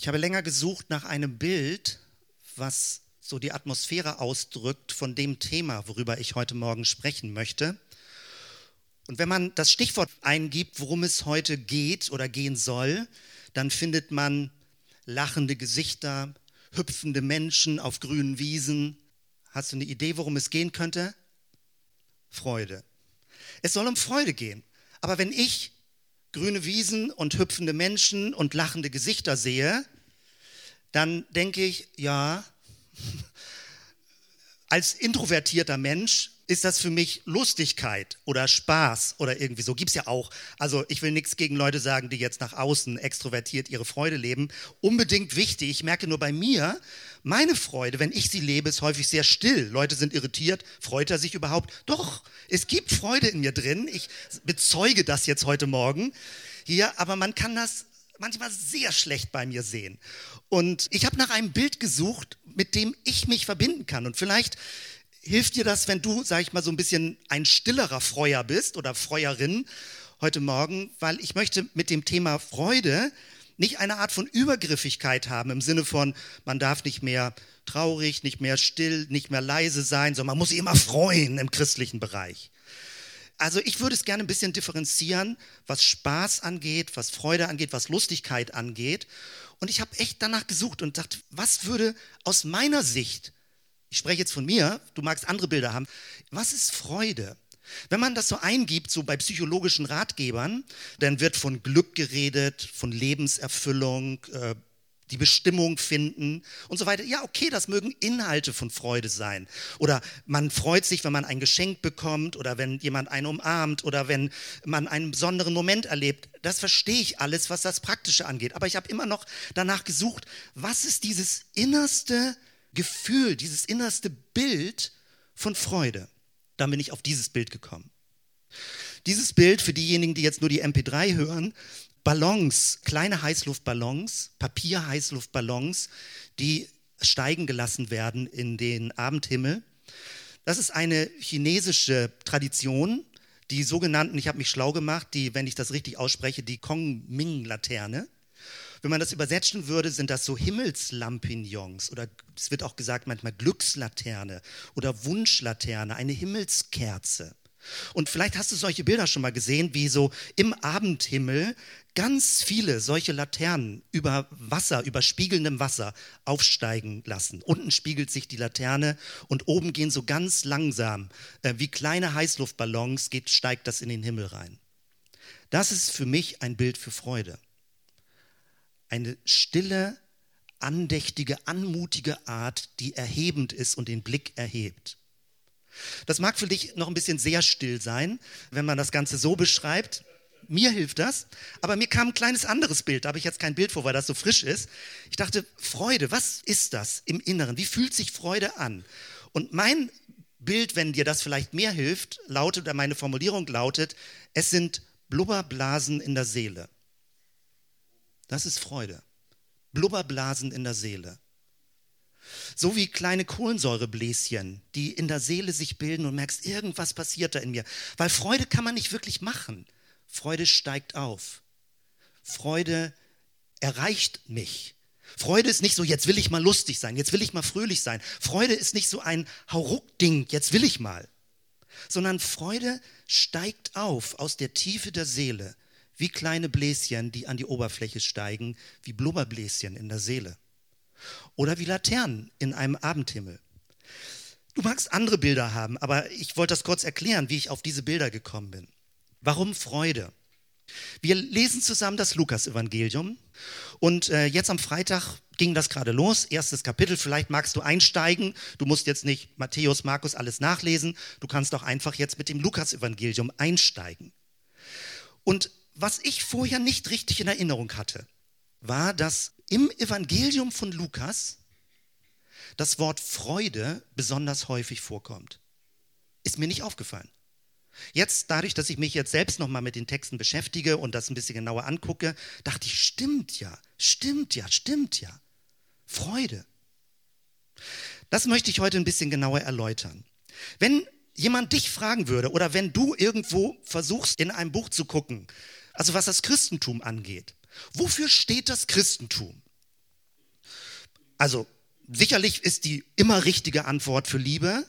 Ich habe länger gesucht nach einem Bild, was so die Atmosphäre ausdrückt von dem Thema, worüber ich heute Morgen sprechen möchte. Und wenn man das Stichwort eingibt, worum es heute geht oder gehen soll, dann findet man lachende Gesichter, hüpfende Menschen auf grünen Wiesen. Hast du eine Idee, worum es gehen könnte? Freude. Es soll um Freude gehen. Aber wenn ich grüne Wiesen und hüpfende Menschen und lachende Gesichter sehe, dann denke ich, ja, als introvertierter Mensch ist das für mich Lustigkeit oder Spaß oder irgendwie so. Gibt es ja auch. Also ich will nichts gegen Leute sagen, die jetzt nach außen extrovertiert ihre Freude leben. Unbedingt wichtig. Ich merke nur bei mir, meine Freude, wenn ich sie lebe, ist häufig sehr still. Leute sind irritiert. Freut er sich überhaupt? Doch, es gibt Freude in mir drin. Ich bezeuge das jetzt heute Morgen hier, aber man kann das manchmal sehr schlecht bei mir sehen. Und ich habe nach einem Bild gesucht, mit dem ich mich verbinden kann. Und vielleicht hilft dir das, wenn du, sag ich mal, so ein bisschen ein stillerer Freuer bist oder Freuerin heute Morgen, weil ich möchte mit dem Thema Freude nicht eine Art von Übergriffigkeit haben im Sinne von, man darf nicht mehr traurig, nicht mehr still, nicht mehr leise sein, sondern man muss sich immer freuen im christlichen Bereich. Also ich würde es gerne ein bisschen differenzieren, was Spaß angeht, was Freude angeht, was Lustigkeit angeht. Und ich habe echt danach gesucht und dachte, was würde aus meiner Sicht ich spreche jetzt von mir, du magst andere Bilder haben. Was ist Freude? Wenn man das so eingibt, so bei psychologischen Ratgebern, dann wird von Glück geredet, von Lebenserfüllung, äh, die Bestimmung finden und so weiter. Ja, okay, das mögen Inhalte von Freude sein. Oder man freut sich, wenn man ein Geschenk bekommt oder wenn jemand einen umarmt oder wenn man einen besonderen Moment erlebt. Das verstehe ich alles, was das Praktische angeht. Aber ich habe immer noch danach gesucht, was ist dieses innerste Gefühl, dieses innerste Bild von Freude. Dann bin ich auf dieses Bild gekommen. Dieses Bild für diejenigen, die jetzt nur die MP3 hören, Ballons, kleine Heißluftballons, Papierheißluftballons, die steigen gelassen werden in den Abendhimmel. Das ist eine chinesische Tradition, die sogenannten, ich habe mich schlau gemacht, die, wenn ich das richtig ausspreche, die Kong-Ming-Laterne. Wenn man das übersetzen würde, sind das so Himmelslampignons oder es wird auch gesagt manchmal Glückslaterne oder Wunschlaterne, eine Himmelskerze. Und vielleicht hast du solche Bilder schon mal gesehen, wie so im Abendhimmel ganz viele solche Laternen über Wasser, über spiegelndem Wasser aufsteigen lassen. Unten spiegelt sich die Laterne und oben gehen so ganz langsam, äh, wie kleine Heißluftballons, geht, steigt das in den Himmel rein. Das ist für mich ein Bild für Freude eine stille, andächtige, anmutige Art, die erhebend ist und den Blick erhebt. Das mag für dich noch ein bisschen sehr still sein, wenn man das Ganze so beschreibt. Mir hilft das, aber mir kam ein kleines anderes Bild. Da habe ich jetzt kein Bild vor, weil das so frisch ist. Ich dachte, Freude, was ist das im Inneren? Wie fühlt sich Freude an? Und mein Bild, wenn dir das vielleicht mehr hilft, lautet, oder meine Formulierung lautet, es sind Blubberblasen in der Seele. Das ist Freude. Blubberblasen in der Seele. So wie kleine Kohlensäurebläschen, die in der Seele sich bilden und merkst, irgendwas passiert da in mir. Weil Freude kann man nicht wirklich machen. Freude steigt auf. Freude erreicht mich. Freude ist nicht so, jetzt will ich mal lustig sein, jetzt will ich mal fröhlich sein. Freude ist nicht so ein Hauruck-Ding, jetzt will ich mal. Sondern Freude steigt auf aus der Tiefe der Seele wie kleine Bläschen, die an die Oberfläche steigen, wie Blubberbläschen in der Seele. Oder wie Laternen in einem Abendhimmel. Du magst andere Bilder haben, aber ich wollte das kurz erklären, wie ich auf diese Bilder gekommen bin. Warum Freude? Wir lesen zusammen das Lukas-Evangelium und äh, jetzt am Freitag ging das gerade los, erstes Kapitel. Vielleicht magst du einsteigen. Du musst jetzt nicht Matthäus, Markus alles nachlesen. Du kannst doch einfach jetzt mit dem Lukas-Evangelium einsteigen. Und was ich vorher nicht richtig in Erinnerung hatte, war, dass im Evangelium von Lukas das Wort Freude besonders häufig vorkommt. Ist mir nicht aufgefallen. Jetzt, dadurch, dass ich mich jetzt selbst nochmal mit den Texten beschäftige und das ein bisschen genauer angucke, dachte ich, stimmt ja, stimmt ja, stimmt ja. Freude. Das möchte ich heute ein bisschen genauer erläutern. Wenn jemand dich fragen würde oder wenn du irgendwo versuchst, in einem Buch zu gucken, also was das Christentum angeht. Wofür steht das Christentum? Also sicherlich ist die immer richtige Antwort für Liebe.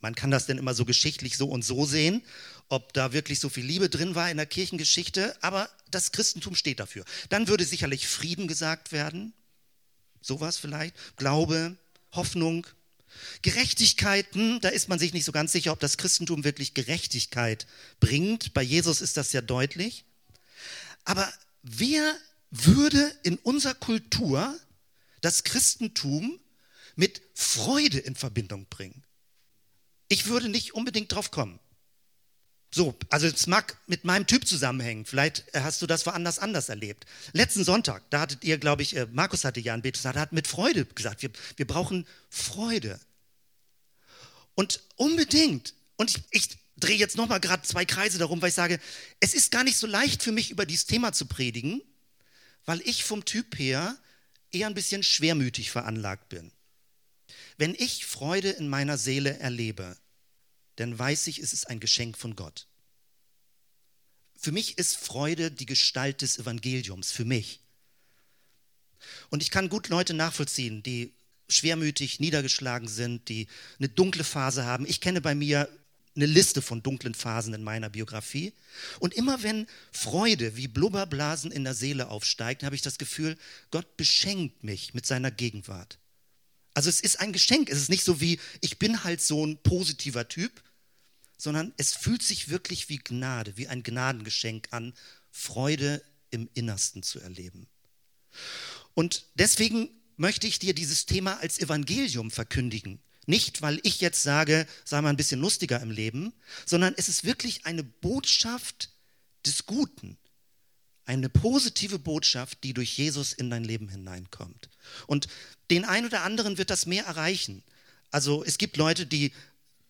Man kann das denn immer so geschichtlich so und so sehen, ob da wirklich so viel Liebe drin war in der Kirchengeschichte, aber das Christentum steht dafür. Dann würde sicherlich Frieden gesagt werden, sowas vielleicht, Glaube, Hoffnung, Gerechtigkeiten, da ist man sich nicht so ganz sicher, ob das Christentum wirklich Gerechtigkeit bringt. Bei Jesus ist das ja deutlich. Aber wer würde in unserer Kultur das Christentum mit Freude in Verbindung bringen? Ich würde nicht unbedingt drauf kommen. So, also es mag mit meinem Typ zusammenhängen. Vielleicht hast du das woanders anders erlebt. Letzten Sonntag, da hattet ihr, glaube ich, äh, Markus hatte ja ein Betus, er hat mit Freude gesagt, wir, wir brauchen Freude. Und unbedingt, und ich, ich drehe jetzt nochmal gerade zwei Kreise darum, weil ich sage, es ist gar nicht so leicht für mich, über dieses Thema zu predigen, weil ich vom Typ her eher ein bisschen schwermütig veranlagt bin. Wenn ich Freude in meiner Seele erlebe, dann weiß ich, es ist ein Geschenk von Gott. Für mich ist Freude die Gestalt des Evangeliums, für mich. Und ich kann gut Leute nachvollziehen, die schwermütig niedergeschlagen sind, die eine dunkle Phase haben. Ich kenne bei mir eine Liste von dunklen Phasen in meiner Biografie. Und immer wenn Freude wie Blubberblasen in der Seele aufsteigt, habe ich das Gefühl, Gott beschenkt mich mit seiner Gegenwart. Also es ist ein Geschenk. Es ist nicht so wie, ich bin halt so ein positiver Typ, sondern es fühlt sich wirklich wie Gnade, wie ein Gnadengeschenk an, Freude im Innersten zu erleben. Und deswegen möchte ich dir dieses Thema als Evangelium verkündigen. Nicht, weil ich jetzt sage, sei mal ein bisschen lustiger im Leben, sondern es ist wirklich eine Botschaft des Guten. Eine positive Botschaft, die durch Jesus in dein Leben hineinkommt. Und den einen oder anderen wird das mehr erreichen. Also es gibt Leute, die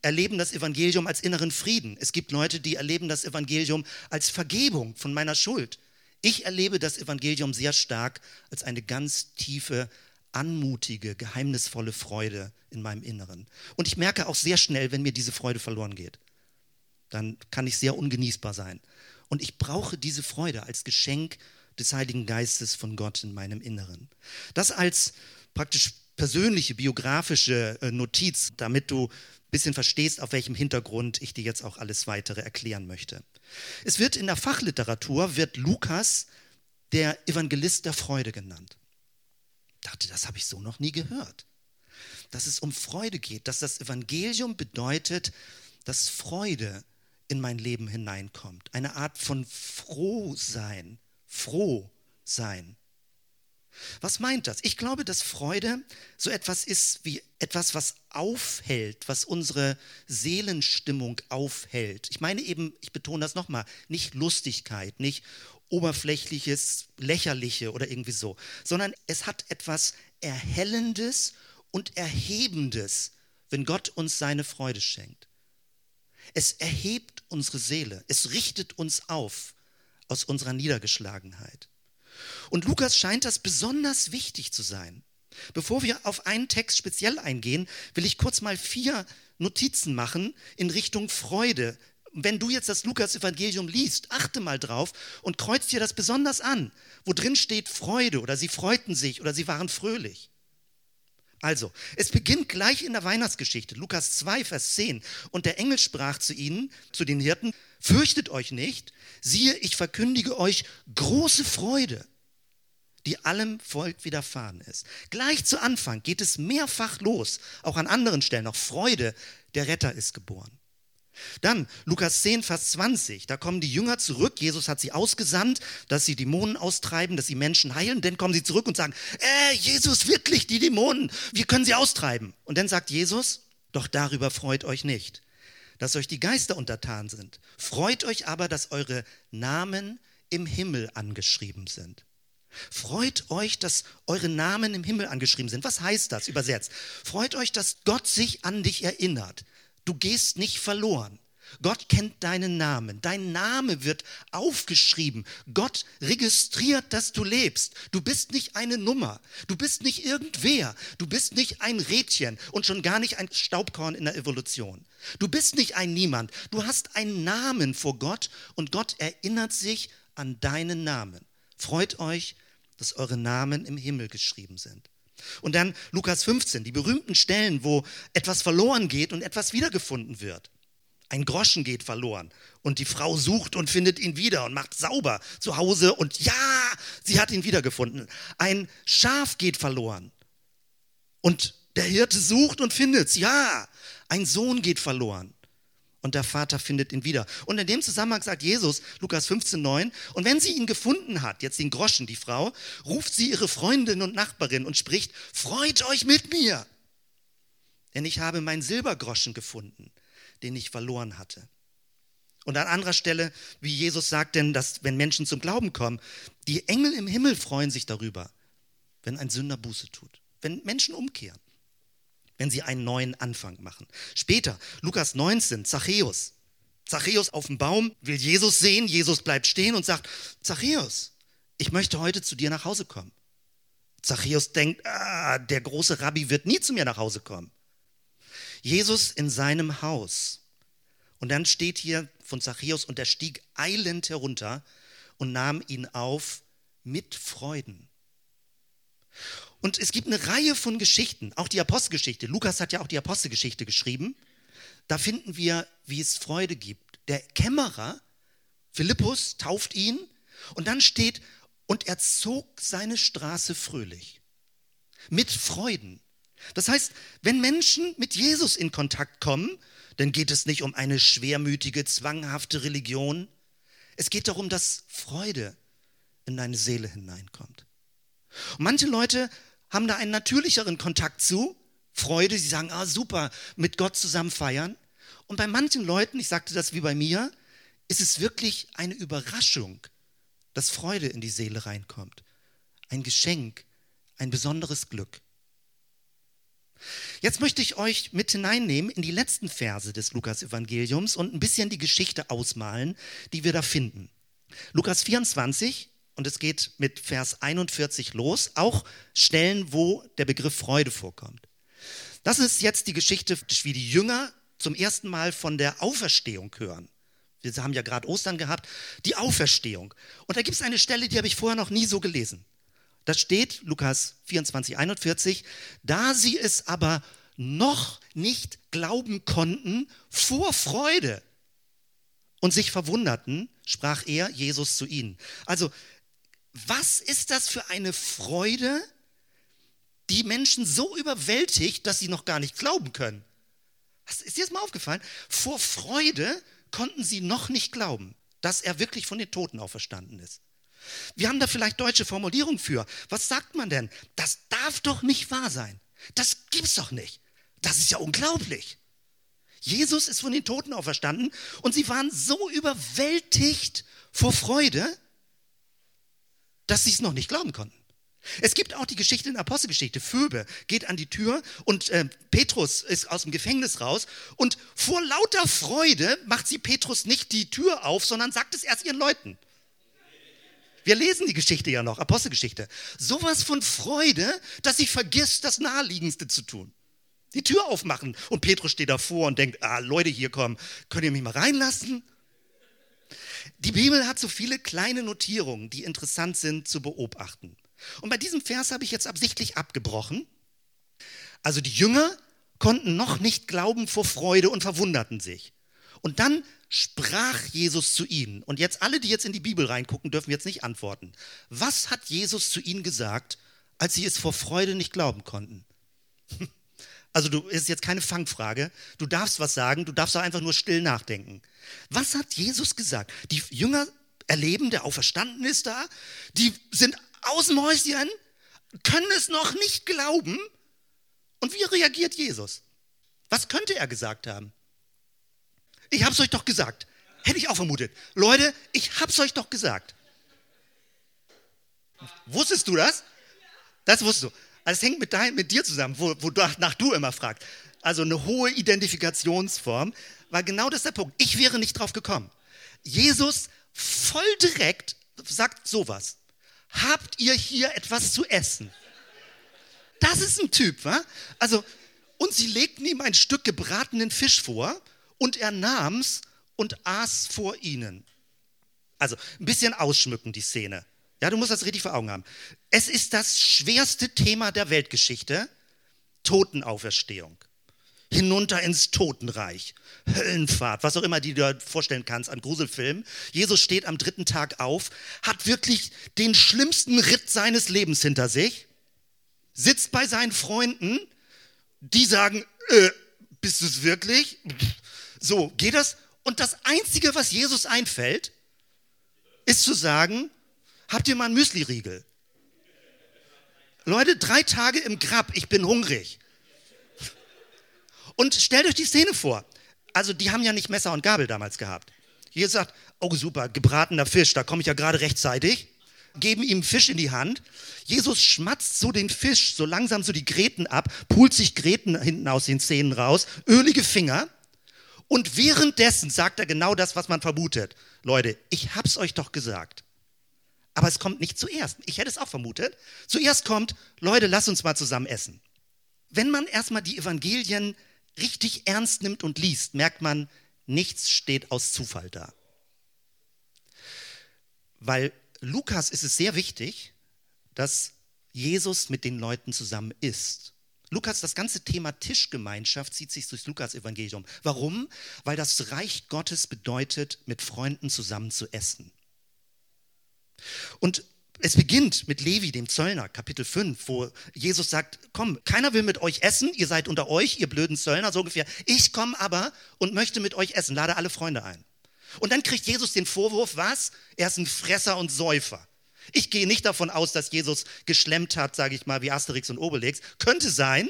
erleben das Evangelium als inneren Frieden. Es gibt Leute, die erleben das Evangelium als Vergebung von meiner Schuld. Ich erlebe das Evangelium sehr stark als eine ganz tiefe, anmutige, geheimnisvolle Freude in meinem Inneren. Und ich merke auch sehr schnell, wenn mir diese Freude verloren geht. Dann kann ich sehr ungenießbar sein. Und ich brauche diese Freude als Geschenk des Heiligen Geistes von Gott in meinem Inneren. Das als praktisch persönliche, biografische äh, Notiz, damit du ein bisschen verstehst, auf welchem Hintergrund ich dir jetzt auch alles weitere erklären möchte. Es wird in der Fachliteratur, wird Lukas der Evangelist der Freude genannt. Dachte, das habe ich so noch nie gehört. Dass es um Freude geht, dass das Evangelium bedeutet, dass Freude in mein Leben hineinkommt. Eine Art von Frohsein, froh sein. Was meint das? Ich glaube, dass Freude so etwas ist wie etwas, was aufhält, was unsere Seelenstimmung aufhält. Ich meine eben, ich betone das nochmal, nicht Lustigkeit, nicht oberflächliches, lächerliche oder irgendwie so, sondern es hat etwas Erhellendes und Erhebendes, wenn Gott uns seine Freude schenkt. Es erhebt unsere Seele, es richtet uns auf aus unserer Niedergeschlagenheit. Und Lukas scheint das besonders wichtig zu sein. Bevor wir auf einen Text speziell eingehen, will ich kurz mal vier Notizen machen in Richtung Freude. Wenn du jetzt das Lukas-Evangelium liest, achte mal drauf und kreuz dir das besonders an, wo drin steht Freude oder sie freuten sich oder sie waren fröhlich. Also, es beginnt gleich in der Weihnachtsgeschichte, Lukas 2, Vers 10. Und der Engel sprach zu ihnen, zu den Hirten, fürchtet euch nicht, siehe, ich verkündige euch große Freude, die allem Volk widerfahren ist. Gleich zu Anfang geht es mehrfach los, auch an anderen Stellen noch Freude, der Retter ist geboren. Dann Lukas 10, Vers 20, da kommen die Jünger zurück. Jesus hat sie ausgesandt, dass sie Dämonen austreiben, dass sie Menschen heilen. Dann kommen sie zurück und sagen, äh, Jesus, wirklich, die Dämonen, wir können sie austreiben. Und dann sagt Jesus, doch darüber freut euch nicht, dass euch die Geister untertan sind. Freut euch aber, dass eure Namen im Himmel angeschrieben sind. Freut euch, dass eure Namen im Himmel angeschrieben sind. Was heißt das übersetzt? Freut euch, dass Gott sich an dich erinnert. Du gehst nicht verloren. Gott kennt deinen Namen. Dein Name wird aufgeschrieben. Gott registriert, dass du lebst. Du bist nicht eine Nummer. Du bist nicht irgendwer. Du bist nicht ein Rädchen und schon gar nicht ein Staubkorn in der Evolution. Du bist nicht ein Niemand. Du hast einen Namen vor Gott und Gott erinnert sich an deinen Namen. Freut euch, dass eure Namen im Himmel geschrieben sind. Und dann Lukas 15, die berühmten Stellen, wo etwas verloren geht und etwas wiedergefunden wird. Ein Groschen geht verloren und die Frau sucht und findet ihn wieder und macht sauber zu Hause und ja, sie hat ihn wiedergefunden. Ein Schaf geht verloren und der Hirte sucht und findet es. Ja, ein Sohn geht verloren und der Vater findet ihn wieder. Und in dem Zusammenhang sagt Jesus, Lukas 15, 9, und wenn sie ihn gefunden hat, jetzt den Groschen, die Frau, ruft sie ihre Freundin und Nachbarin und spricht, freut euch mit mir, denn ich habe meinen Silbergroschen gefunden, den ich verloren hatte. Und an anderer Stelle, wie Jesus sagt denn, dass wenn Menschen zum Glauben kommen, die Engel im Himmel freuen sich darüber, wenn ein Sünder Buße tut, wenn Menschen umkehren wenn sie einen neuen Anfang machen. Später, Lukas 19, Zachäus. Zachäus auf dem Baum will Jesus sehen, Jesus bleibt stehen und sagt, Zachäus, ich möchte heute zu dir nach Hause kommen. Zachäus denkt, ah, der große Rabbi wird nie zu mir nach Hause kommen. Jesus in seinem Haus. Und dann steht hier von Zachäus, und er stieg eilend herunter und nahm ihn auf mit Freuden. Und es gibt eine Reihe von Geschichten, auch die Apostelgeschichte. Lukas hat ja auch die Apostelgeschichte geschrieben. Da finden wir, wie es Freude gibt. Der Kämmerer, Philippus, tauft ihn und dann steht, und er zog seine Straße fröhlich. Mit Freuden. Das heißt, wenn Menschen mit Jesus in Kontakt kommen, dann geht es nicht um eine schwermütige, zwanghafte Religion. Es geht darum, dass Freude in deine Seele hineinkommt. Und manche Leute haben da einen natürlicheren Kontakt zu, Freude, sie sagen, ah super, mit Gott zusammen feiern. Und bei manchen Leuten, ich sagte das wie bei mir, ist es wirklich eine Überraschung, dass Freude in die Seele reinkommt. Ein Geschenk, ein besonderes Glück. Jetzt möchte ich euch mit hineinnehmen in die letzten Verse des Lukas-Evangeliums und ein bisschen die Geschichte ausmalen, die wir da finden. Lukas 24, und es geht mit Vers 41 los, auch Stellen, wo der Begriff Freude vorkommt. Das ist jetzt die Geschichte, wie die Jünger zum ersten Mal von der Auferstehung hören. Wir haben ja gerade Ostern gehabt, die Auferstehung. Und da gibt es eine Stelle, die habe ich vorher noch nie so gelesen. Da steht, Lukas 24, 41, da sie es aber noch nicht glauben konnten vor Freude und sich verwunderten, sprach er, Jesus, zu ihnen. Also was ist das für eine Freude, die Menschen so überwältigt, dass sie noch gar nicht glauben können? Was, ist dir das mal aufgefallen? Vor Freude konnten sie noch nicht glauben, dass er wirklich von den Toten auferstanden ist. Wir haben da vielleicht deutsche Formulierung für. Was sagt man denn? Das darf doch nicht wahr sein. Das gibt's doch nicht. Das ist ja unglaublich. Jesus ist von den Toten auferstanden und sie waren so überwältigt vor Freude, dass sie es noch nicht glauben konnten. Es gibt auch die Geschichte in der Apostelgeschichte. Phoebe geht an die Tür und äh, Petrus ist aus dem Gefängnis raus und vor lauter Freude macht sie Petrus nicht die Tür auf, sondern sagt es erst ihren Leuten. Wir lesen die Geschichte ja noch, Apostelgeschichte. Sowas von Freude, dass sie vergisst, das Naheliegendste zu tun. Die Tür aufmachen und Petrus steht davor und denkt, ah, Leute, hier kommen, könnt ihr mich mal reinlassen? Die Bibel hat so viele kleine Notierungen, die interessant sind zu beobachten. Und bei diesem Vers habe ich jetzt absichtlich abgebrochen. Also die Jünger konnten noch nicht glauben vor Freude und verwunderten sich. Und dann sprach Jesus zu ihnen. Und jetzt alle, die jetzt in die Bibel reingucken, dürfen jetzt nicht antworten. Was hat Jesus zu ihnen gesagt, als sie es vor Freude nicht glauben konnten? Also du ist jetzt keine Fangfrage. Du darfst was sagen, du darfst auch einfach nur still nachdenken. Was hat Jesus gesagt? Die Jünger erleben, der auferstanden ist da, die sind aus dem Häuschen, können es noch nicht glauben. Und wie reagiert Jesus? Was könnte er gesagt haben? Ich hab's euch doch gesagt. Hätte ich auch vermutet. Leute, ich hab's euch doch gesagt. Wusstest du das? Das wusstest du. Also es hängt mit, dein, mit dir zusammen, wo, wo nach du immer fragst. Also eine hohe Identifikationsform, weil genau das der Punkt. Ich wäre nicht drauf gekommen. Jesus voll direkt sagt sowas. Habt ihr hier etwas zu essen? Das ist ein Typ, wa? Also, und sie legten ihm ein Stück gebratenen Fisch vor und er nahm's und aß vor ihnen. Also, ein bisschen ausschmücken die Szene. Ja, du musst das richtig vor Augen haben. Es ist das schwerste Thema der Weltgeschichte, Totenauferstehung. Hinunter ins Totenreich, Höllenfahrt, was auch immer du dir vorstellen kannst an Gruselfilmen. Jesus steht am dritten Tag auf, hat wirklich den schlimmsten Ritt seines Lebens hinter sich, sitzt bei seinen Freunden, die sagen, äh, bist du es wirklich? So, geht das? Und das Einzige, was Jesus einfällt, ist zu sagen, habt ihr mal einen Müsli-Riegel? Leute, drei Tage im Grab, ich bin hungrig. Und stellt euch die Szene vor. Also die haben ja nicht Messer und Gabel damals gehabt. Jesus sagt, oh super, gebratener Fisch, da komme ich ja gerade rechtzeitig. Geben ihm Fisch in die Hand. Jesus schmatzt so den Fisch so langsam so die Gräten ab, pult sich Gräten hinten aus den Zähnen raus, ölige Finger. Und währenddessen sagt er genau das, was man vermutet. Leute, ich hab's euch doch gesagt. Aber es kommt nicht zuerst. Ich hätte es auch vermutet. Zuerst kommt, Leute, lass uns mal zusammen essen. Wenn man erstmal die Evangelien richtig ernst nimmt und liest, merkt man, nichts steht aus Zufall da. Weil Lukas ist es sehr wichtig, dass Jesus mit den Leuten zusammen ist. Lukas, das ganze Thema Tischgemeinschaft zieht sich durchs Lukas-Evangelium. Warum? Weil das Reich Gottes bedeutet, mit Freunden zusammen zu essen. Und es beginnt mit Levi, dem Zöllner, Kapitel 5, wo Jesus sagt, komm, keiner will mit euch essen, ihr seid unter euch, ihr blöden Zöllner, so ungefähr. Ich komme aber und möchte mit euch essen, lade alle Freunde ein. Und dann kriegt Jesus den Vorwurf, was? Er ist ein Fresser und Säufer. Ich gehe nicht davon aus, dass Jesus geschlemmt hat, sage ich mal, wie Asterix und Obelix. Könnte sein.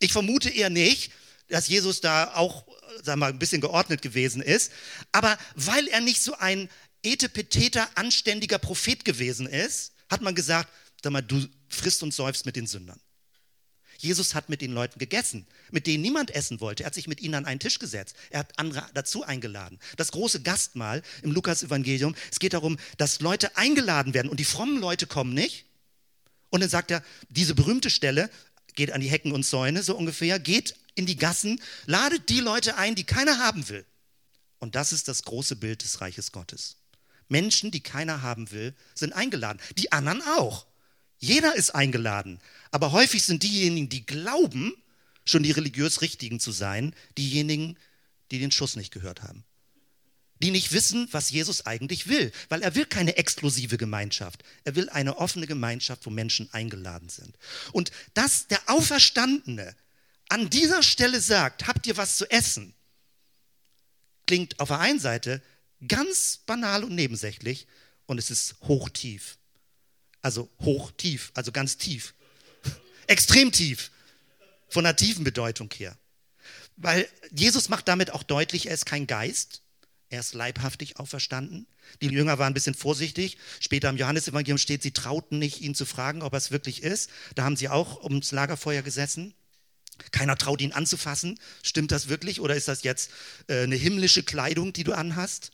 Ich vermute eher nicht, dass Jesus da auch, wir mal, ein bisschen geordnet gewesen ist. Aber weil er nicht so ein etepeteter, anständiger Prophet gewesen ist, hat man gesagt, sag mal, du frisst und säufst mit den Sündern. Jesus hat mit den Leuten gegessen, mit denen niemand essen wollte. Er hat sich mit ihnen an einen Tisch gesetzt. Er hat andere dazu eingeladen. Das große Gastmahl im Lukas-Evangelium, es geht darum, dass Leute eingeladen werden und die frommen Leute kommen nicht. Und dann sagt er, diese berühmte Stelle, geht an die Hecken und Zäune so ungefähr, geht in die Gassen, ladet die Leute ein, die keiner haben will. Und das ist das große Bild des Reiches Gottes. Menschen, die keiner haben will, sind eingeladen. Die anderen auch. Jeder ist eingeladen. Aber häufig sind diejenigen, die glauben, schon die religiös Richtigen zu sein, diejenigen, die den Schuss nicht gehört haben. Die nicht wissen, was Jesus eigentlich will. Weil er will keine exklusive Gemeinschaft. Er will eine offene Gemeinschaft, wo Menschen eingeladen sind. Und dass der Auferstandene an dieser Stelle sagt, habt ihr was zu essen, klingt auf der einen Seite Ganz banal und nebensächlich und es ist hochtief. Also hochtief, also ganz tief. Extrem tief. Von einer tiefen Bedeutung her. Weil Jesus macht damit auch deutlich, er ist kein Geist, er ist leibhaftig auferstanden. Die Jünger waren ein bisschen vorsichtig. Später im Johannesevangelium steht, sie trauten nicht, ihn zu fragen, ob er es wirklich ist. Da haben sie auch ums Lagerfeuer gesessen. Keiner traut ihn anzufassen. Stimmt das wirklich oder ist das jetzt äh, eine himmlische Kleidung, die du anhast?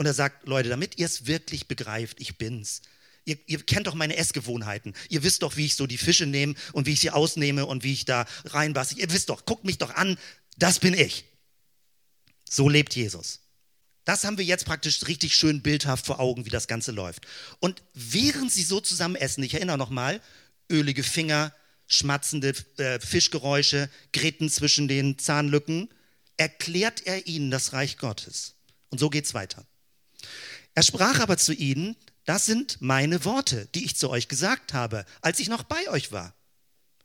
Und er sagt, Leute, damit ihr es wirklich begreift, ich bin's. Ihr, ihr, kennt doch meine Essgewohnheiten. Ihr wisst doch, wie ich so die Fische nehme und wie ich sie ausnehme und wie ich da reinbasse. Ihr wisst doch, guckt mich doch an, das bin ich. So lebt Jesus. Das haben wir jetzt praktisch richtig schön bildhaft vor Augen, wie das Ganze läuft. Und während sie so zusammen essen, ich erinnere nochmal, ölige Finger, schmatzende äh, Fischgeräusche, Gräten zwischen den Zahnlücken, erklärt er ihnen das Reich Gottes. Und so geht's weiter. Er sprach aber zu ihnen, das sind meine Worte, die ich zu euch gesagt habe, als ich noch bei euch war.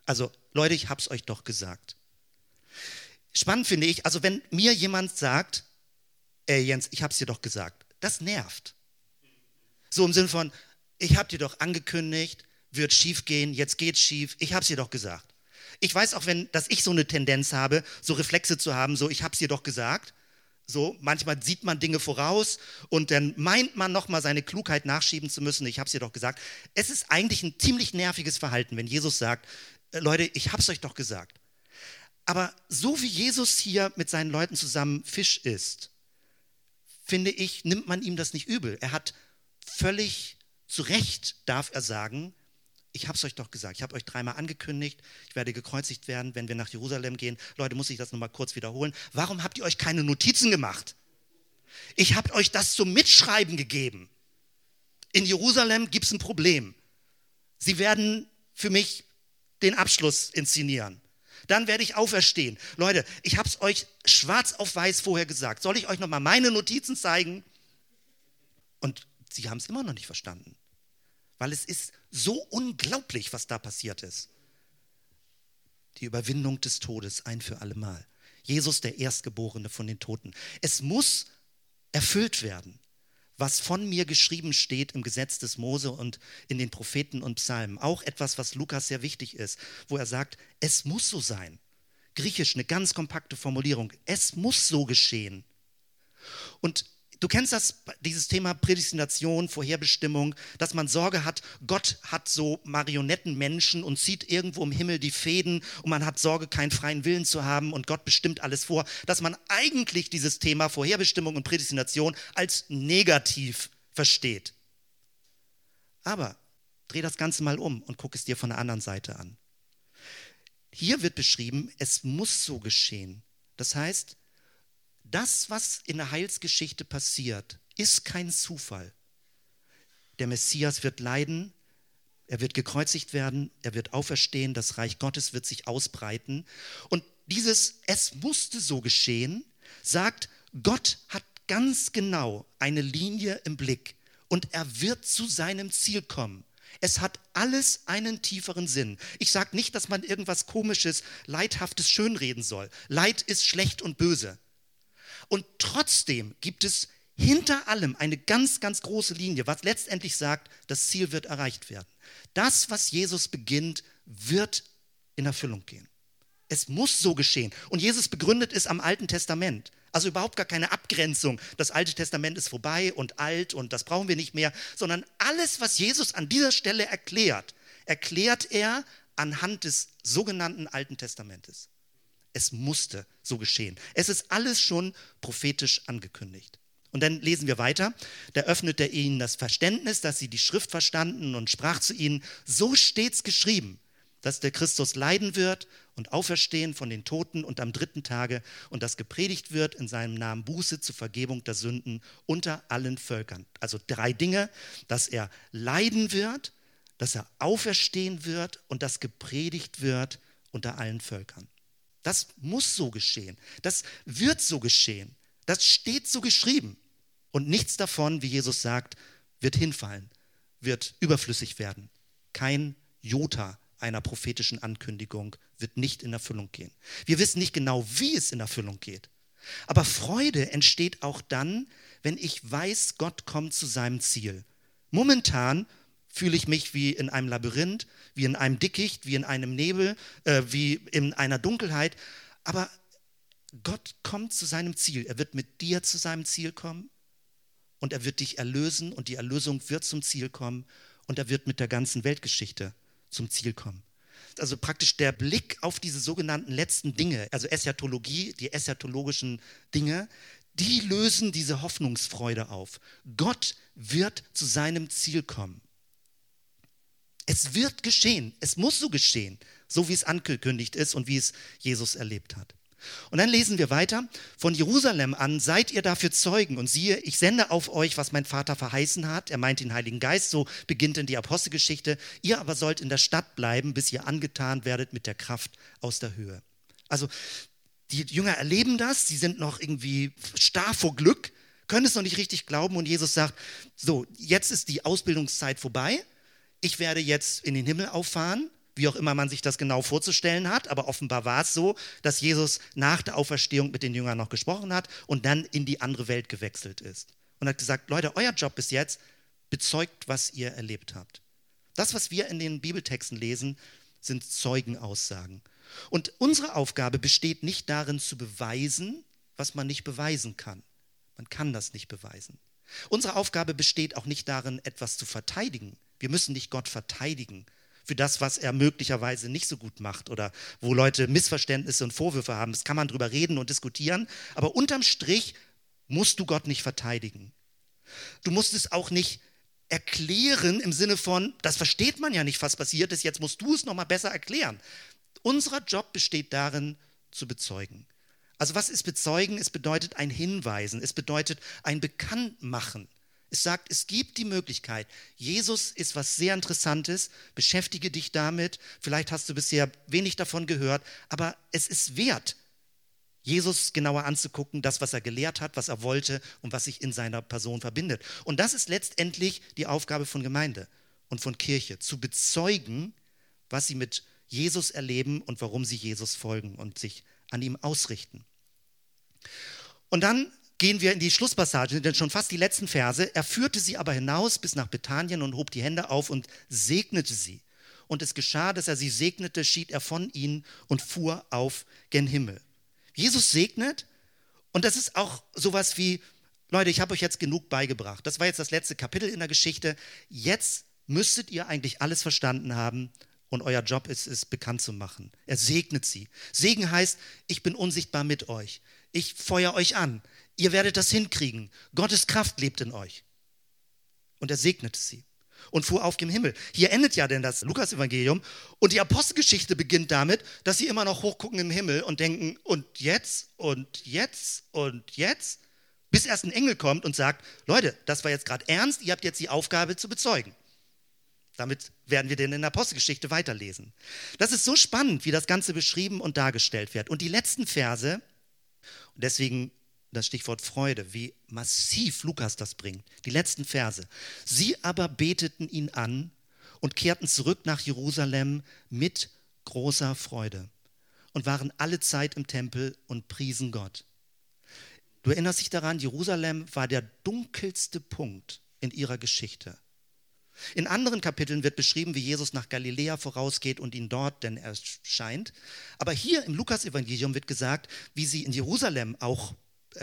Also Leute, ich hab's euch doch gesagt. Spannend finde ich, also wenn mir jemand sagt, ey Jens, ich hab's dir doch gesagt, das nervt. So im Sinne von, ich hab dir doch angekündigt, wird schief gehen, jetzt geht's schief, ich hab's dir doch gesagt. Ich weiß auch, wenn, dass ich so eine Tendenz habe, so Reflexe zu haben, so ich hab's dir doch gesagt. So, manchmal sieht man Dinge voraus und dann meint man nochmal seine Klugheit nachschieben zu müssen. Ich habe es dir doch gesagt. Es ist eigentlich ein ziemlich nerviges Verhalten, wenn Jesus sagt, äh, Leute, ich habe es euch doch gesagt. Aber so wie Jesus hier mit seinen Leuten zusammen Fisch isst, finde ich, nimmt man ihm das nicht übel. Er hat völlig zu Recht, darf er sagen, ich habe es euch doch gesagt, ich habe euch dreimal angekündigt, ich werde gekreuzigt werden, wenn wir nach Jerusalem gehen. Leute, muss ich das nochmal kurz wiederholen. Warum habt ihr euch keine Notizen gemacht? Ich habe euch das zum Mitschreiben gegeben. in Jerusalem gibt es ein Problem. Sie werden für mich den Abschluss inszenieren. Dann werde ich auferstehen. Leute, ich habe es euch schwarz auf weiß vorher gesagt. Soll ich euch nochmal meine Notizen zeigen? Und sie haben es immer noch nicht verstanden. Weil es ist so unglaublich, was da passiert ist. Die Überwindung des Todes ein für alle Mal. Jesus, der Erstgeborene von den Toten. Es muss erfüllt werden, was von mir geschrieben steht im Gesetz des Mose und in den Propheten und Psalmen. Auch etwas, was Lukas sehr wichtig ist, wo er sagt, es muss so sein. Griechisch eine ganz kompakte Formulierung. Es muss so geschehen. Und Du kennst das, dieses Thema Prädestination, Vorherbestimmung, dass man Sorge hat, Gott hat so Marionettenmenschen und zieht irgendwo im Himmel die Fäden und man hat Sorge, keinen freien Willen zu haben und Gott bestimmt alles vor, dass man eigentlich dieses Thema Vorherbestimmung und Prädestination als negativ versteht. Aber dreh das Ganze mal um und guck es dir von der anderen Seite an. Hier wird beschrieben, es muss so geschehen. Das heißt, das, was in der Heilsgeschichte passiert, ist kein Zufall. Der Messias wird leiden, er wird gekreuzigt werden, er wird auferstehen, das Reich Gottes wird sich ausbreiten. Und dieses Es musste so geschehen, sagt, Gott hat ganz genau eine Linie im Blick und er wird zu seinem Ziel kommen. Es hat alles einen tieferen Sinn. Ich sage nicht, dass man irgendwas Komisches, Leidhaftes schönreden soll. Leid ist schlecht und böse. Und trotzdem gibt es hinter allem eine ganz, ganz große Linie, was letztendlich sagt, das Ziel wird erreicht werden. Das, was Jesus beginnt, wird in Erfüllung gehen. Es muss so geschehen. Und Jesus begründet es am Alten Testament. Also überhaupt gar keine Abgrenzung. Das Alte Testament ist vorbei und alt und das brauchen wir nicht mehr, sondern alles, was Jesus an dieser Stelle erklärt, erklärt er anhand des sogenannten Alten Testamentes. Es musste so geschehen. Es ist alles schon prophetisch angekündigt. Und dann lesen wir weiter. Da öffnete er ihnen das Verständnis, dass sie die Schrift verstanden und sprach zu ihnen, so steht's geschrieben, dass der Christus leiden wird und auferstehen von den Toten und am dritten Tage und das gepredigt wird in seinem Namen Buße zur Vergebung der Sünden unter allen Völkern. Also drei Dinge, dass er leiden wird, dass er auferstehen wird und dass gepredigt wird unter allen Völkern. Das muss so geschehen. Das wird so geschehen. Das steht so geschrieben. Und nichts davon, wie Jesus sagt, wird hinfallen, wird überflüssig werden. Kein Jota einer prophetischen Ankündigung wird nicht in Erfüllung gehen. Wir wissen nicht genau, wie es in Erfüllung geht. Aber Freude entsteht auch dann, wenn ich weiß, Gott kommt zu seinem Ziel. Momentan fühle ich mich wie in einem Labyrinth, wie in einem Dickicht, wie in einem Nebel, äh, wie in einer Dunkelheit. Aber Gott kommt zu seinem Ziel. Er wird mit dir zu seinem Ziel kommen und er wird dich erlösen und die Erlösung wird zum Ziel kommen und er wird mit der ganzen Weltgeschichte zum Ziel kommen. Also praktisch der Blick auf diese sogenannten letzten Dinge, also Eschatologie, die eschatologischen Dinge, die lösen diese Hoffnungsfreude auf. Gott wird zu seinem Ziel kommen. Es wird geschehen. Es muss so geschehen, so wie es angekündigt ist und wie es Jesus erlebt hat. Und dann lesen wir weiter, von Jerusalem an seid ihr dafür Zeugen und siehe, ich sende auf euch, was mein Vater verheißen hat. Er meint den Heiligen Geist, so beginnt in die Apostelgeschichte. Ihr aber sollt in der Stadt bleiben, bis ihr angetan werdet mit der Kraft aus der Höhe. Also die Jünger erleben das, sie sind noch irgendwie starr vor Glück, können es noch nicht richtig glauben und Jesus sagt, so, jetzt ist die Ausbildungszeit vorbei ich werde jetzt in den Himmel auffahren, wie auch immer man sich das genau vorzustellen hat, aber offenbar war es so, dass Jesus nach der Auferstehung mit den Jüngern noch gesprochen hat und dann in die andere Welt gewechselt ist. Und hat gesagt, Leute, euer Job bis jetzt, bezeugt, was ihr erlebt habt. Das, was wir in den Bibeltexten lesen, sind Zeugenaussagen. Und unsere Aufgabe besteht nicht darin zu beweisen, was man nicht beweisen kann. Man kann das nicht beweisen. Unsere Aufgabe besteht auch nicht darin, etwas zu verteidigen. Wir müssen nicht Gott verteidigen für das, was er möglicherweise nicht so gut macht oder wo Leute Missverständnisse und Vorwürfe haben. Das kann man drüber reden und diskutieren, aber unterm Strich musst du Gott nicht verteidigen. Du musst es auch nicht erklären im Sinne von, das versteht man ja nicht, was passiert ist, jetzt musst du es noch mal besser erklären. Unser Job besteht darin, zu bezeugen. Also was ist bezeugen? Es bedeutet ein Hinweisen, es bedeutet ein Bekanntmachen Es sagt, es gibt die Möglichkeit. Jesus ist was sehr Interessantes. Beschäftige dich damit. Vielleicht hast du bisher wenig davon gehört, aber es ist wert, Jesus genauer anzugucken, das, was er gelehrt hat, was er wollte und was sich in seiner Person verbindet. Und das ist letztendlich die Aufgabe von Gemeinde und von Kirche, zu bezeugen, was sie mit Jesus erleben und warum sie Jesus folgen und sich an ihm ausrichten. Und dann gehen wir in die Schlusspassage, denn schon fast die letzten Verse. Er führte sie aber hinaus bis nach Bethanien und hob die Hände auf und segnete sie. Und es geschah, dass er sie segnete, schied er von ihnen und fuhr auf gen Himmel. Jesus segnet und das ist auch sowas wie, Leute, ich habe euch jetzt genug beigebracht. Das war jetzt das letzte Kapitel in der Geschichte. Jetzt müsstet ihr eigentlich alles verstanden haben und euer Job ist es, bekannt zu machen. Er segnet sie. Segen heißt, ich bin unsichtbar mit euch. Ich feuer euch an. Ihr werdet das hinkriegen. Gottes Kraft lebt in euch. Und er segnete sie und fuhr auf dem Himmel. Hier endet ja denn das Lukas-Evangelium und die Apostelgeschichte beginnt damit, dass sie immer noch hochgucken im Himmel und denken, und jetzt, und jetzt, und jetzt, bis erst ein Engel kommt und sagt, Leute, das war jetzt gerade ernst, ihr habt jetzt die Aufgabe zu bezeugen. Damit werden wir denn in der Apostelgeschichte weiterlesen. Das ist so spannend, wie das Ganze beschrieben und dargestellt wird. Und die letzten Verse, und deswegen das Stichwort Freude, wie massiv Lukas das bringt, die letzten Verse. Sie aber beteten ihn an und kehrten zurück nach Jerusalem mit großer Freude und waren alle Zeit im Tempel und priesen Gott. Du erinnerst dich daran, Jerusalem war der dunkelste Punkt in ihrer Geschichte. In anderen Kapiteln wird beschrieben, wie Jesus nach Galiläa vorausgeht und ihn dort denn erscheint. Aber hier im Lukasevangelium wird gesagt, wie sie in Jerusalem auch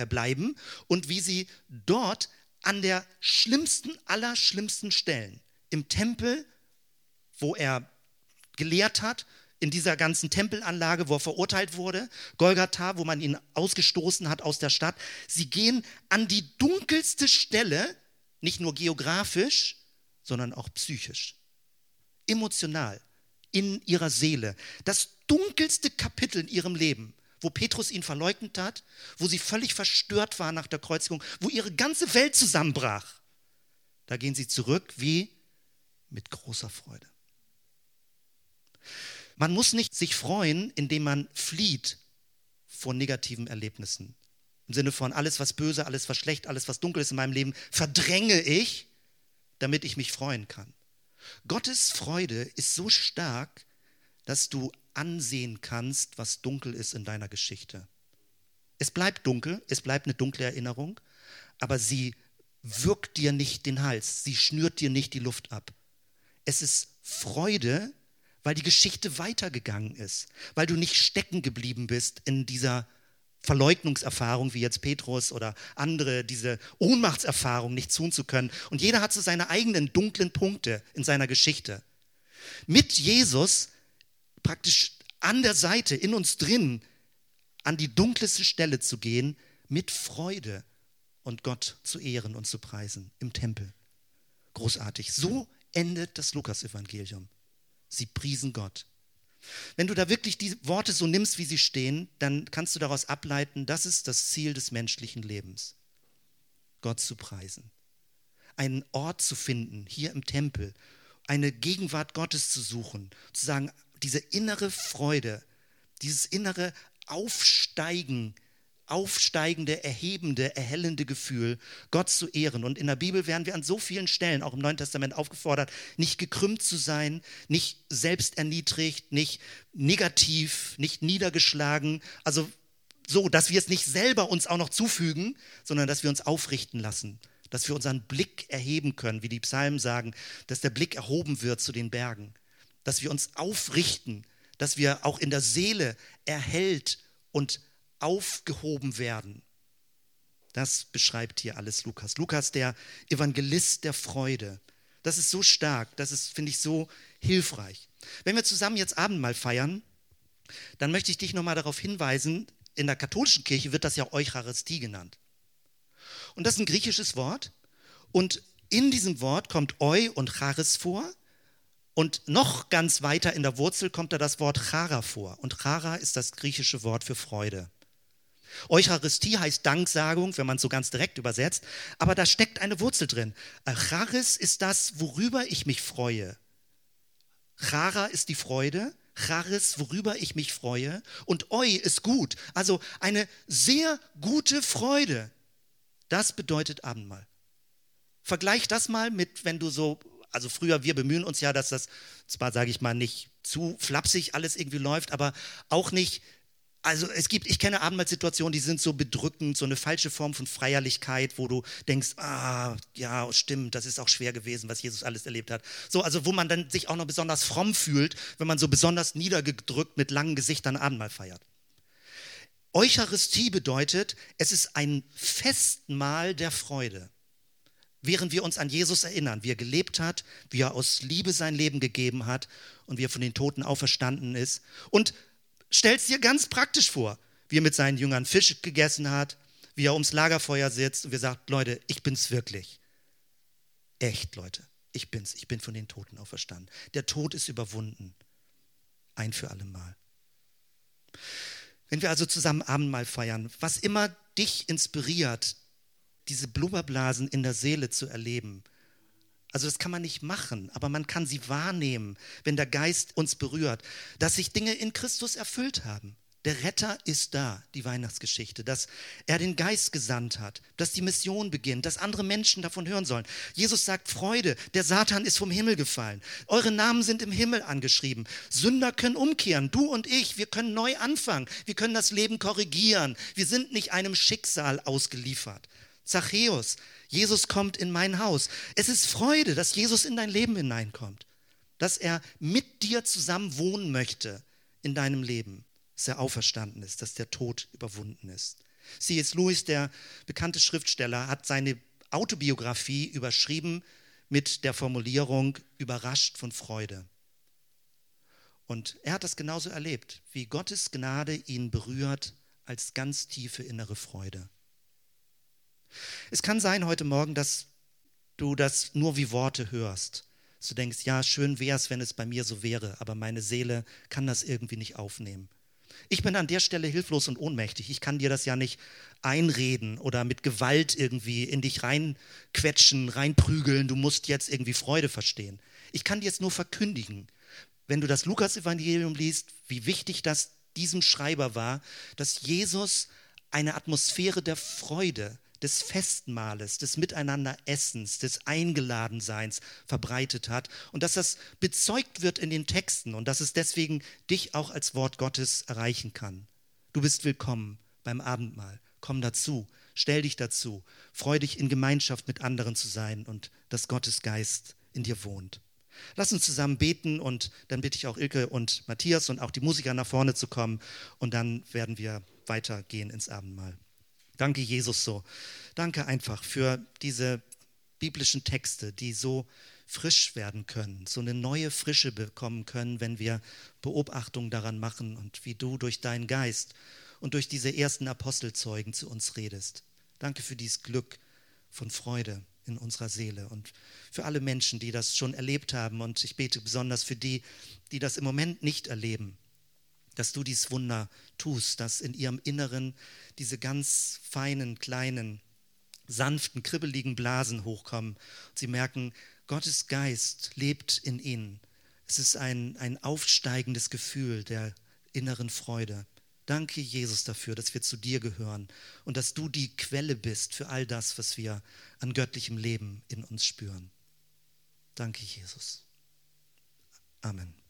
bleiben und wie sie dort an der schlimmsten aller schlimmsten Stellen, im Tempel, wo er gelehrt hat, in dieser ganzen Tempelanlage, wo er verurteilt wurde, Golgatha, wo man ihn ausgestoßen hat aus der Stadt. Sie gehen an die dunkelste Stelle, nicht nur geografisch, sondern auch psychisch, emotional, in ihrer Seele. Das dunkelste Kapitel in ihrem Leben, wo Petrus ihn verleugnet hat, wo sie völlig verstört war nach der Kreuzigung, wo ihre ganze Welt zusammenbrach. Da gehen sie zurück wie mit großer Freude. Man muss nicht sich freuen, indem man flieht vor negativen Erlebnissen. Im Sinne von alles, was böse, alles, was schlecht, alles, was dunkel ist in meinem Leben, verdränge ich damit ich mich freuen kann. Gottes Freude ist so stark, dass du ansehen kannst, was dunkel ist in deiner Geschichte. Es bleibt dunkel, es bleibt eine dunkle Erinnerung, aber sie wirkt dir nicht den Hals, sie schnürt dir nicht die Luft ab. Es ist Freude, weil die Geschichte weitergegangen ist, weil du nicht stecken geblieben bist in dieser Verleugnungserfahrung, wie jetzt Petrus oder andere, diese Ohnmachtserfahrung nicht tun zu können. Und jeder hat so seine eigenen dunklen Punkte in seiner Geschichte. Mit Jesus praktisch an der Seite, in uns drin, an die dunkelste Stelle zu gehen, mit Freude und Gott zu ehren und zu preisen im Tempel. Großartig. So endet das Lukasevangelium. Sie priesen Gott. Wenn du da wirklich die Worte so nimmst, wie sie stehen, dann kannst du daraus ableiten, das ist das Ziel des menschlichen Lebens. Gott zu preisen. Einen Ort zu finden, hier im Tempel, eine Gegenwart Gottes zu suchen, zu sagen, diese innere Freude, dieses innere Aufsteigen aufsteigende, erhebende, erhellende Gefühl, Gott zu ehren. Und in der Bibel werden wir an so vielen Stellen, auch im Neuen Testament, aufgefordert, nicht gekrümmt zu sein, nicht selbsterniedrigt, nicht negativ, nicht niedergeschlagen. Also so, dass wir es nicht selber uns auch noch zufügen, sondern dass wir uns aufrichten lassen, dass wir unseren Blick erheben können, wie die Psalmen sagen, dass der Blick erhoben wird zu den Bergen, dass wir uns aufrichten, dass wir auch in der Seele erhellt und aufgehoben werden. Das beschreibt hier alles Lukas. Lukas, der Evangelist der Freude. Das ist so stark, das ist, finde ich, so hilfreich. Wenn wir zusammen jetzt Abendmahl feiern, dann möchte ich dich nochmal darauf hinweisen, in der katholischen Kirche wird das ja Eucharistie genannt. Und das ist ein griechisches Wort. Und in diesem Wort kommt Eu und Charis vor. Und noch ganz weiter in der Wurzel kommt da das Wort Chara vor. Und Chara ist das griechische Wort für Freude. Eucharistie heißt Danksagung, wenn man es so ganz direkt übersetzt, aber da steckt eine Wurzel drin. Charis ist das, worüber ich mich freue. Chara ist die Freude, Charis, worüber ich mich freue, und Eu ist gut, also eine sehr gute Freude. Das bedeutet Abendmahl. Vergleich das mal mit, wenn du so, also früher, wir bemühen uns ja, dass das zwar, sage ich mal, nicht zu flapsig alles irgendwie läuft, aber auch nicht also es gibt, ich kenne Abendmahlsituationen, die sind so bedrückend, so eine falsche Form von Feierlichkeit, wo du denkst, ah, ja, stimmt, das ist auch schwer gewesen, was Jesus alles erlebt hat. So, also wo man dann sich auch noch besonders fromm fühlt, wenn man so besonders niedergedrückt mit langen Gesichtern Abendmahl feiert. Eucharistie bedeutet, es ist ein Festmahl der Freude. Während wir uns an Jesus erinnern, wie er gelebt hat, wie er aus Liebe sein Leben gegeben hat und wie er von den Toten auferstanden ist. Und stell's dir ganz praktisch vor, wie er mit seinen Jüngern Fisch gegessen hat, wie er ums Lagerfeuer sitzt und wir sagt, Leute, ich bin's wirklich. Echt, Leute, ich bin's. Ich bin von den Toten auferstanden. Der Tod ist überwunden. Ein für alle Mal. Wenn wir also zusammen Abendmahl feiern, was immer dich inspiriert, diese Blubberblasen in der Seele zu erleben, also das kann man nicht machen, aber man kann sie wahrnehmen, wenn der Geist uns berührt, dass sich Dinge in Christus erfüllt haben. Der Retter ist da, die Weihnachtsgeschichte, dass er den Geist gesandt hat, dass die Mission beginnt, dass andere Menschen davon hören sollen. Jesus sagt Freude, der Satan ist vom Himmel gefallen. Eure Namen sind im Himmel angeschrieben. Sünder können umkehren, du und ich, wir können neu anfangen, wir können das Leben korrigieren. Wir sind nicht einem Schicksal ausgeliefert. Zachäus, Jesus kommt in mein Haus. Es ist Freude, dass Jesus in dein Leben hineinkommt, dass er mit dir zusammen wohnen möchte in deinem Leben, dass er auferstanden ist, dass der Tod überwunden ist. C.S. Lewis, der bekannte Schriftsteller, hat seine Autobiografie überschrieben mit der Formulierung überrascht von Freude. Und er hat das genauso erlebt, wie Gottes Gnade ihn berührt als ganz tiefe innere Freude. Es kann sein heute Morgen, dass du das nur wie Worte hörst. Dass du denkst, ja, schön wäre es, wenn es bei mir so wäre, aber meine Seele kann das irgendwie nicht aufnehmen. Ich bin an der Stelle hilflos und ohnmächtig. Ich kann dir das ja nicht einreden oder mit Gewalt irgendwie in dich reinquetschen, reinprügeln. Du musst jetzt irgendwie Freude verstehen. Ich kann dir jetzt nur verkündigen, wenn du das Lukas-Evangelium liest, wie wichtig das diesem Schreiber war, dass Jesus eine Atmosphäre der Freude des Festmahles, des Miteinanderessens, des Eingeladenseins verbreitet hat und dass das bezeugt wird in den Texten und dass es deswegen dich auch als Wort Gottes erreichen kann. Du bist willkommen beim Abendmahl. Komm dazu, stell dich dazu, freu dich in Gemeinschaft mit anderen zu sein und dass Gottes Geist in dir wohnt. Lass uns zusammen beten und dann bitte ich auch Ilke und Matthias und auch die Musiker nach vorne zu kommen und dann werden wir weitergehen ins Abendmahl. Danke, Jesus, so. Danke einfach für diese biblischen Texte, die so frisch werden können, so eine neue Frische bekommen können, wenn wir Beobachtung daran machen und wie du durch deinen Geist und durch diese ersten Apostelzeugen zu uns redest. Danke für dieses Glück von Freude in unserer Seele und für alle Menschen, die das schon erlebt haben. Und ich bete besonders für die, die das im Moment nicht erleben, dass du dieses Wunder tust, dass in ihrem Inneren diese ganz feinen, kleinen, sanften, kribbeligen Blasen hochkommen. Und sie merken, Gottes Geist lebt in ihnen. Es ist ein, ein aufsteigendes Gefühl der inneren Freude. Danke, Jesus, dafür, dass wir zu dir gehören und dass du die Quelle bist für all das, was wir an göttlichem Leben in uns spüren. Danke, Jesus. Amen.